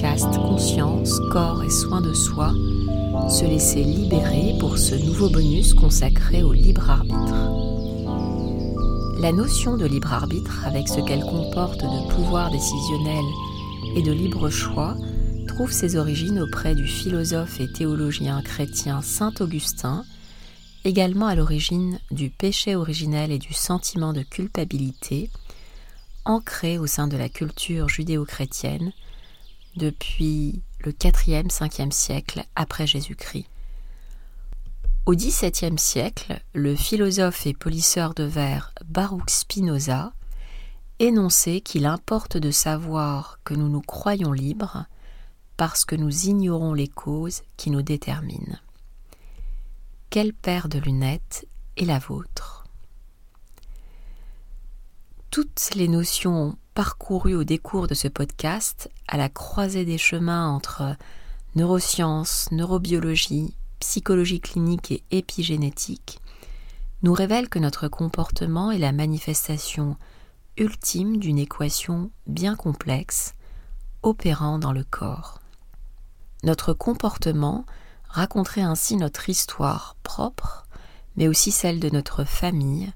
Conscience, corps et soins de soi, se laisser libérer pour ce nouveau bonus consacré au libre arbitre. La notion de libre arbitre, avec ce qu'elle comporte de pouvoir décisionnel et de libre choix, trouve ses origines auprès du philosophe et théologien chrétien Saint Augustin, également à l'origine du péché originel et du sentiment de culpabilité, ancré au sein de la culture judéo-chrétienne depuis le 4e, 5e siècle après Jésus-Christ. Au XVIIe siècle, le philosophe et polisseur de verre Baruch Spinoza énonçait qu'il importe de savoir que nous nous croyons libres parce que nous ignorons les causes qui nous déterminent. Quelle paire de lunettes est la vôtre? Toutes les notions parcourues au décours de ce podcast, à la croisée des chemins entre neurosciences, neurobiologie, psychologie clinique et épigénétique, nous révèlent que notre comportement est la manifestation ultime d'une équation bien complexe opérant dans le corps. Notre comportement raconterait ainsi notre histoire propre, mais aussi celle de notre famille,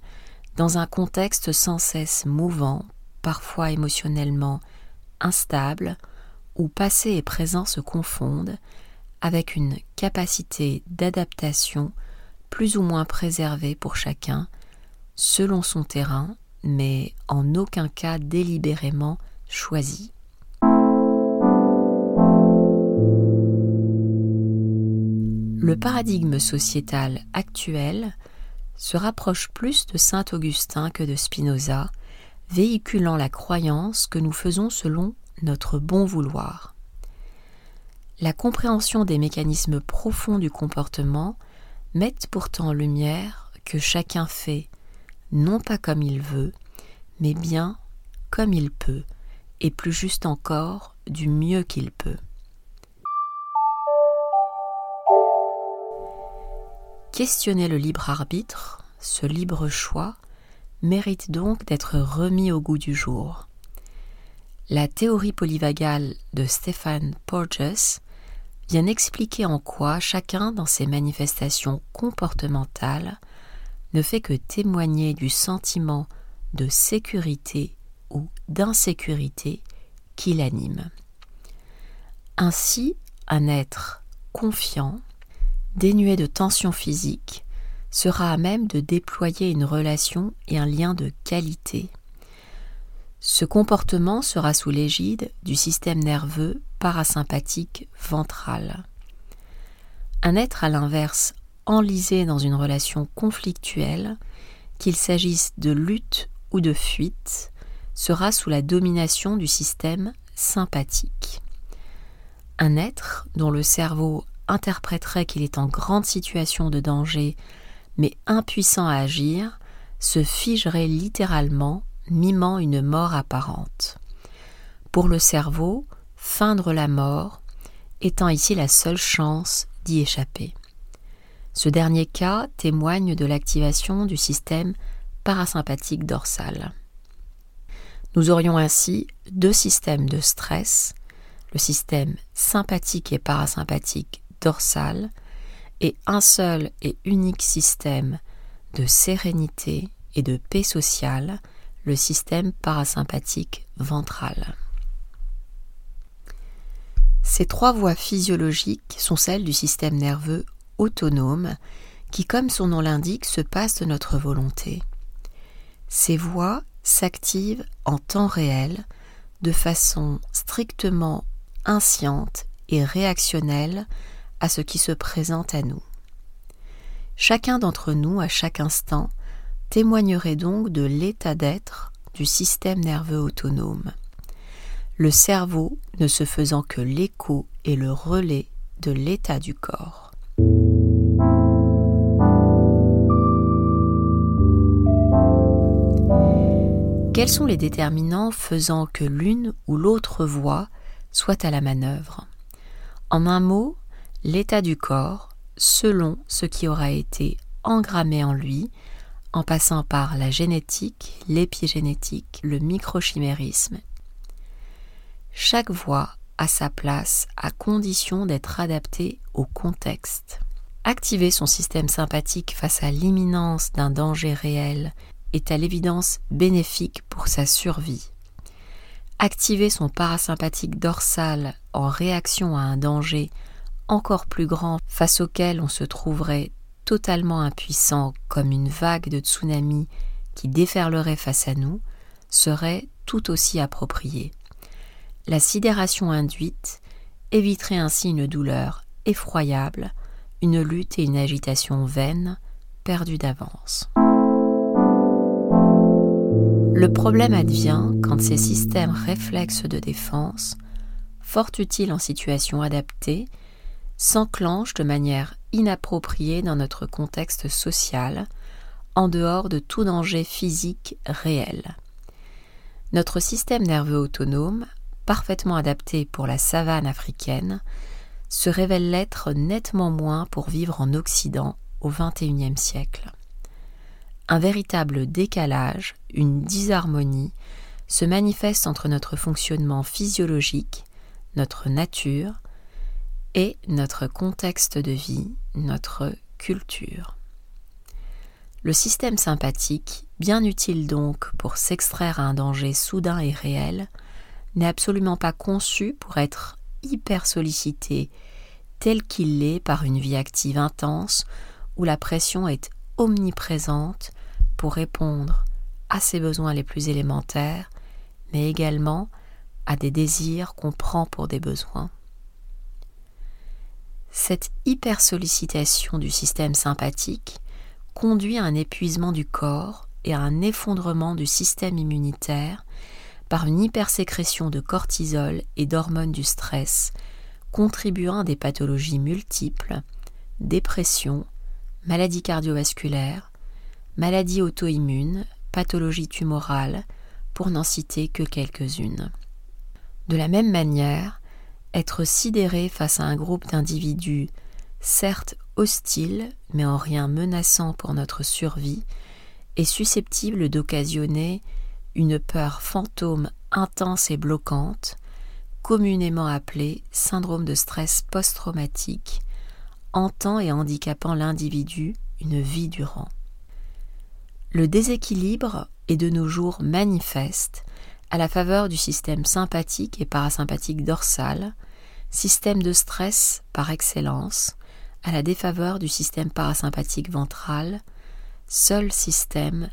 dans un contexte sans cesse mouvant, parfois émotionnellement instable, où passé et présent se confondent, avec une capacité d'adaptation plus ou moins préservée pour chacun, selon son terrain, mais en aucun cas délibérément choisi. Le paradigme sociétal actuel se rapproche plus de saint Augustin que de Spinoza, véhiculant la croyance que nous faisons selon notre bon vouloir. La compréhension des mécanismes profonds du comportement met pourtant en lumière que chacun fait non pas comme il veut, mais bien comme il peut, et plus juste encore du mieux qu'il peut. Questionner le libre arbitre, ce libre choix, mérite donc d'être remis au goût du jour. La théorie polyvagale de Stéphane Porges vient expliquer en quoi chacun dans ses manifestations comportementales ne fait que témoigner du sentiment de sécurité ou d'insécurité qui l'anime. Ainsi, un être confiant dénué de tension physique, sera à même de déployer une relation et un lien de qualité. Ce comportement sera sous l'égide du système nerveux parasympathique ventral. Un être à l'inverse enlisé dans une relation conflictuelle, qu'il s'agisse de lutte ou de fuite, sera sous la domination du système sympathique. Un être dont le cerveau interpréterait qu'il est en grande situation de danger, mais impuissant à agir, se figerait littéralement, mimant une mort apparente. Pour le cerveau, feindre la mort étant ici la seule chance d'y échapper. Ce dernier cas témoigne de l'activation du système parasympathique dorsal. Nous aurions ainsi deux systèmes de stress, le système sympathique et parasympathique dorsale et un seul et unique système de sérénité et de paix sociale, le système parasympathique ventral. Ces trois voies physiologiques sont celles du système nerveux autonome qui, comme son nom l'indique, se passe de notre volonté. Ces voies s'activent en temps réel de façon strictement insciente et réactionnelle ce qui se présente à nous. Chacun d'entre nous, à chaque instant, témoignerait donc de l'état d'être du système nerveux autonome, le cerveau ne se faisant que l'écho et le relais de l'état du corps. Quels sont les déterminants faisant que l'une ou l'autre voie soit à la manœuvre? En un mot, l'état du corps selon ce qui aura été engrammé en lui, en passant par la génétique, l'épigénétique, le microchimérisme. Chaque voix a sa place à condition d'être adaptée au contexte. Activer son système sympathique face à l'imminence d'un danger réel est à l'évidence bénéfique pour sa survie. Activer son parasympathique dorsal en réaction à un danger encore plus grand face auquel on se trouverait totalement impuissant comme une vague de tsunami qui déferlerait face à nous serait tout aussi approprié. La sidération induite éviterait ainsi une douleur effroyable, une lutte et une agitation vaines, perdues d'avance. Le problème advient quand ces systèmes réflexes de défense, fort utiles en situation adaptée, s'enclenchent de manière inappropriée dans notre contexte social, en dehors de tout danger physique réel. Notre système nerveux autonome, parfaitement adapté pour la savane africaine, se révèle l'être nettement moins pour vivre en Occident au XXIe siècle. Un véritable décalage, une disharmonie, se manifeste entre notre fonctionnement physiologique, notre nature, et notre contexte de vie, notre culture. Le système sympathique, bien utile donc pour s'extraire à un danger soudain et réel, n'est absolument pas conçu pour être hyper sollicité tel qu'il l'est par une vie active intense où la pression est omniprésente pour répondre à ses besoins les plus élémentaires, mais également à des désirs qu'on prend pour des besoins. Cette hypersollicitation du système sympathique conduit à un épuisement du corps et à un effondrement du système immunitaire par une hypersécrétion de cortisol et d'hormones du stress, contribuant à des pathologies multiples, dépression, maladies cardiovasculaires, maladies auto-immunes, pathologies tumorales, pour n'en citer que quelques-unes. De la même manière, être sidéré face à un groupe d'individus, certes hostiles, mais en rien menaçant pour notre survie, est susceptible d'occasionner une peur fantôme intense et bloquante, communément appelée syndrome de stress post-traumatique, hantant et handicapant l'individu une vie durant. Le déséquilibre est de nos jours manifeste à la faveur du système sympathique et parasympathique dorsal, système de stress par excellence, à la défaveur du système parasympathique ventral, seul système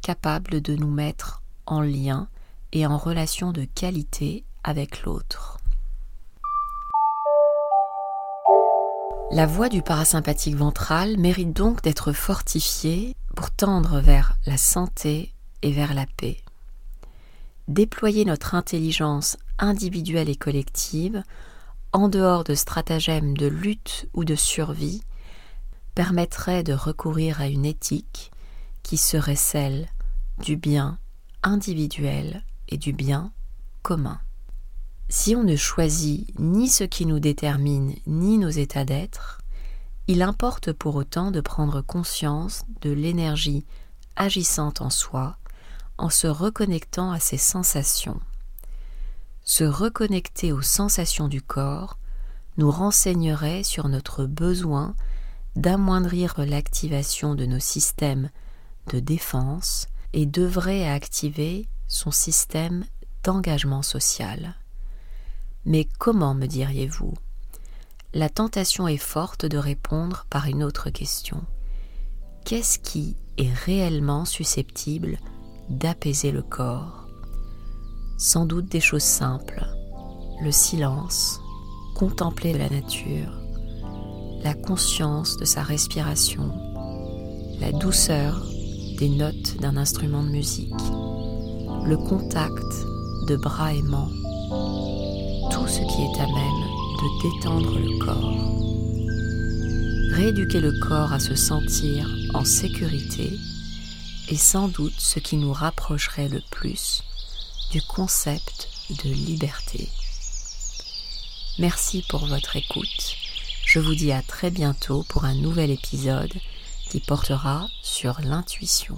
capable de nous mettre en lien et en relation de qualité avec l'autre. La voie du parasympathique ventral mérite donc d'être fortifiée pour tendre vers la santé et vers la paix. Déployer notre intelligence individuelle et collective en dehors de stratagèmes de lutte ou de survie, permettrait de recourir à une éthique qui serait celle du bien individuel et du bien commun. Si on ne choisit ni ce qui nous détermine ni nos états d'être, il importe pour autant de prendre conscience de l'énergie agissante en soi en se reconnectant à ses sensations se reconnecter aux sensations du corps nous renseignerait sur notre besoin d'amoindrir l'activation de nos systèmes de défense et devrait activer son système d'engagement social. Mais comment me diriez-vous? La tentation est forte de répondre par une autre question. Qu'est-ce qui est réellement susceptible d'apaiser le corps sans doute des choses simples, le silence, contempler la nature, la conscience de sa respiration, la douceur des notes d'un instrument de musique, le contact de bras aimants, tout ce qui est à même de détendre le corps. Rééduquer le corps à se sentir en sécurité est sans doute ce qui nous rapprocherait le plus du concept de liberté. Merci pour votre écoute. Je vous dis à très bientôt pour un nouvel épisode qui portera sur l'intuition.